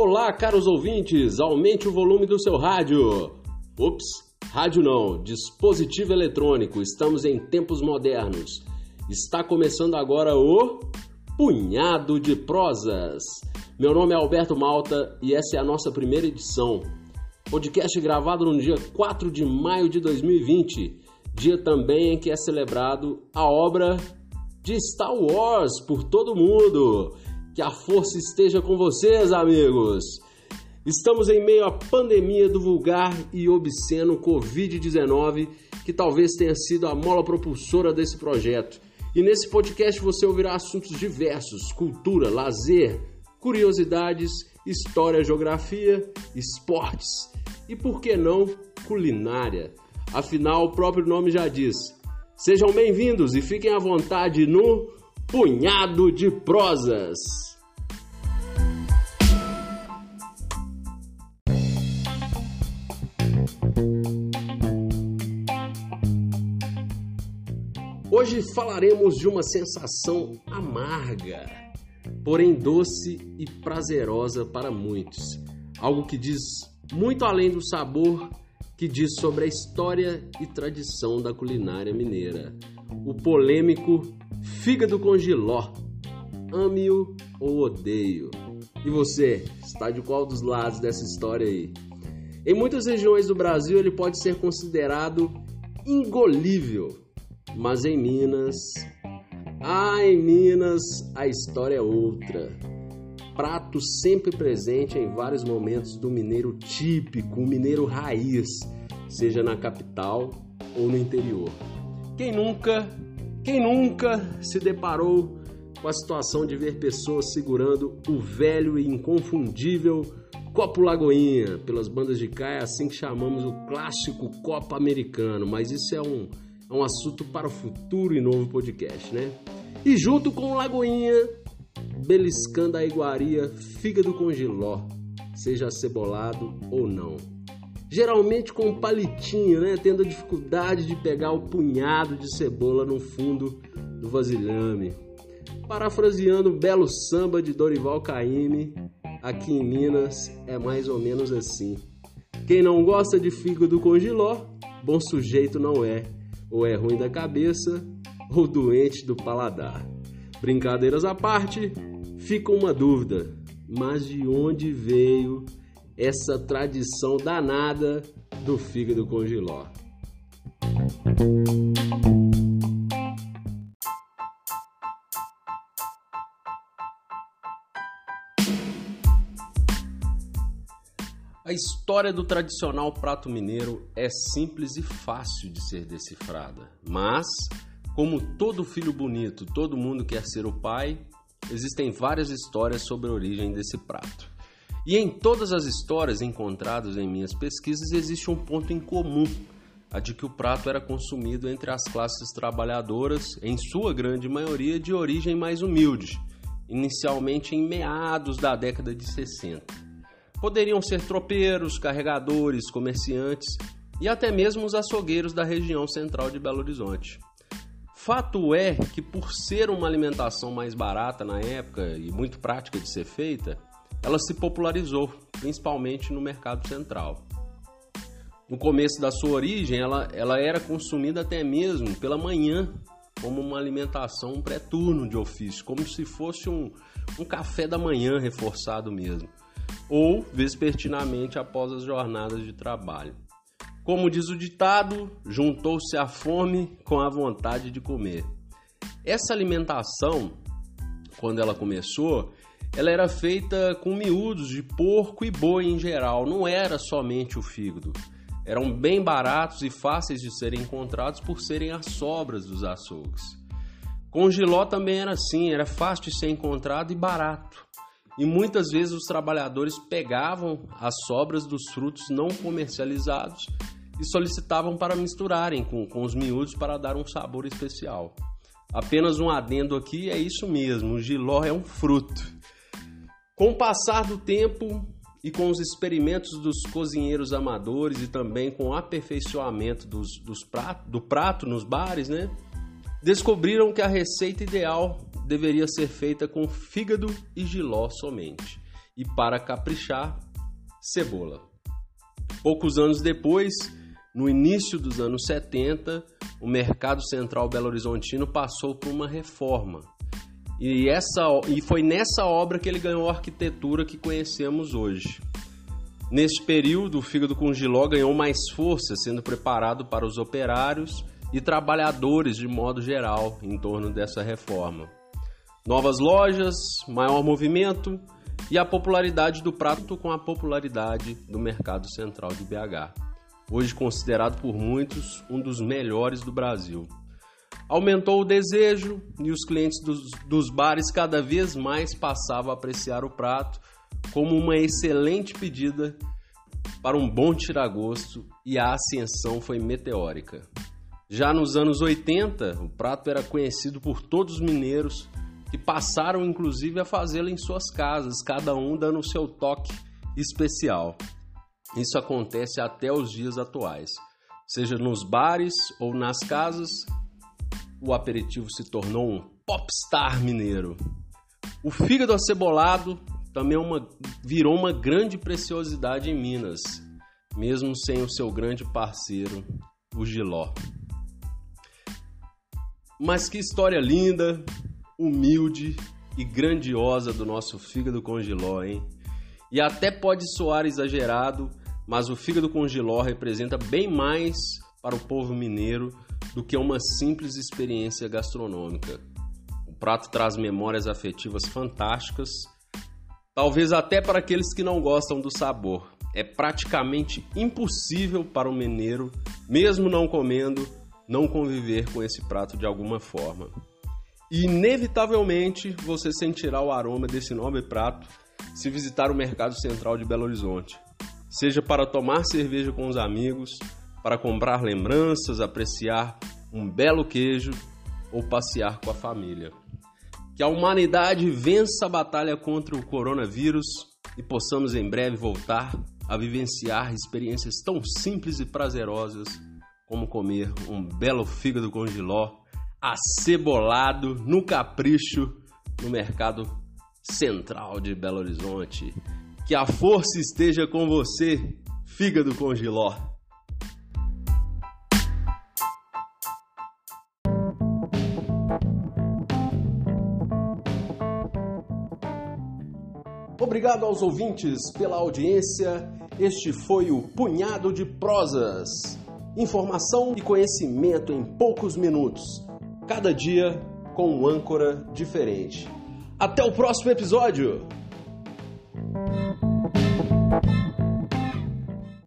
Olá, caros ouvintes, aumente o volume do seu rádio. Ups, rádio não, dispositivo eletrônico, estamos em tempos modernos. Está começando agora o Punhado de Prosas. Meu nome é Alberto Malta e essa é a nossa primeira edição. Podcast gravado no dia 4 de maio de 2020, dia também em que é celebrado a obra de Star Wars por todo mundo. Que a força esteja com vocês, amigos! Estamos em meio à pandemia do vulgar e obsceno Covid-19, que talvez tenha sido a mola propulsora desse projeto. E nesse podcast você ouvirá assuntos diversos: cultura, lazer, curiosidades, história, geografia, esportes e, por que não, culinária. Afinal, o próprio nome já diz. Sejam bem-vindos e fiquem à vontade no Punhado de Prosas. Hoje falaremos de uma sensação amarga, porém doce e prazerosa para muitos. Algo que diz muito além do sabor, que diz sobre a história e tradição da culinária mineira. O polêmico fígado com giló. Ame-o ou odeio. E você, está de qual dos lados dessa história aí? Em muitas regiões do Brasil ele pode ser considerado ingolível, mas em Minas, ah, em Minas a história é outra. Prato sempre presente em vários momentos do mineiro típico, o mineiro raiz, seja na capital ou no interior. Quem nunca, quem nunca se deparou com a situação de ver pessoas segurando o velho e inconfundível Copo Lagoinha, pelas bandas de cá é assim que chamamos o clássico copo americano, mas isso é um, é um assunto para o futuro e novo podcast, né? E junto com o Lagoinha, beliscando a iguaria fígado com giló, seja cebolado ou não. Geralmente com um palitinho, né? Tendo a dificuldade de pegar o punhado de cebola no fundo do vasilhame. Parafraseando o belo samba de Dorival Caymmi, aqui em Minas é mais ou menos assim. Quem não gosta de fígado com giló, bom sujeito não é, ou é ruim da cabeça, ou doente do paladar. Brincadeiras à parte, fica uma dúvida: mas de onde veio essa tradição danada do fígado com giló? A história do tradicional prato mineiro é simples e fácil de ser decifrada, mas, como todo filho bonito, todo mundo quer ser o pai, existem várias histórias sobre a origem desse prato. E em todas as histórias encontradas em minhas pesquisas existe um ponto em comum, a de que o prato era consumido entre as classes trabalhadoras, em sua grande maioria de origem mais humilde, inicialmente em meados da década de 60. Poderiam ser tropeiros, carregadores, comerciantes e até mesmo os açougueiros da região central de Belo Horizonte. Fato é que, por ser uma alimentação mais barata na época e muito prática de ser feita, ela se popularizou, principalmente no mercado central. No começo da sua origem, ela, ela era consumida até mesmo pela manhã, como uma alimentação um pré-turno de ofício, como se fosse um, um café da manhã reforçado mesmo ou vespertinamente após as jornadas de trabalho. Como diz o ditado, juntou-se a fome com a vontade de comer. Essa alimentação, quando ela começou, ela era feita com miúdos de porco e boi em geral, não era somente o fígado. Eram bem baratos e fáceis de serem encontrados por serem as sobras dos açougues. Com giló também era assim, era fácil de ser encontrado e barato e muitas vezes os trabalhadores pegavam as sobras dos frutos não comercializados e solicitavam para misturarem com, com os miúdos para dar um sabor especial. Apenas um adendo aqui, é isso mesmo, o giló é um fruto. Com o passar do tempo e com os experimentos dos cozinheiros amadores e também com o aperfeiçoamento dos, dos prato, do prato nos bares, né? Descobriram que a receita ideal deveria ser feita com fígado e giló somente. e para caprichar, cebola. Poucos anos depois, no início dos anos 70, o mercado central belo horizontino passou por uma reforma. E, essa, e foi nessa obra que ele ganhou a arquitetura que conhecemos hoje. Neste período, o fígado com giló ganhou mais força, sendo preparado para os operários e trabalhadores de modo geral em torno dessa reforma. Novas lojas, maior movimento e a popularidade do prato com a popularidade do mercado central de BH. Hoje considerado por muitos um dos melhores do Brasil. Aumentou o desejo e os clientes dos, dos bares cada vez mais passavam a apreciar o prato como uma excelente pedida para um bom tiragosto e a ascensão foi meteórica. Já nos anos 80, o prato era conhecido por todos os mineiros que passaram inclusive a fazê-lo em suas casas, cada um dando o seu toque especial. Isso acontece até os dias atuais. Seja nos bares ou nas casas, o aperitivo se tornou um popstar mineiro. O fígado acebolado também é uma, virou uma grande preciosidade em Minas, mesmo sem o seu grande parceiro, o Giló. Mas que história linda, humilde e grandiosa do nosso fígado com Giló, hein? E até pode soar exagerado, mas o fígado com Giló representa bem mais para o povo mineiro do que uma simples experiência gastronômica. O prato traz memórias afetivas fantásticas Talvez até para aqueles que não gostam do sabor. É praticamente impossível para o mineiro, mesmo não comendo, não conviver com esse prato de alguma forma. E inevitavelmente você sentirá o aroma desse nobre prato se visitar o Mercado Central de Belo Horizonte. Seja para tomar cerveja com os amigos, para comprar lembranças, apreciar um belo queijo ou passear com a família. Que a humanidade vença a batalha contra o coronavírus e possamos em breve voltar a vivenciar experiências tão simples e prazerosas como comer um belo fígado com giló acebolado no capricho no mercado central de Belo Horizonte. Que a força esteja com você, fígado com giló. Obrigado aos ouvintes pela audiência. Este foi o Punhado de Prosas. Informação e conhecimento em poucos minutos. Cada dia com um âncora diferente. Até o próximo episódio!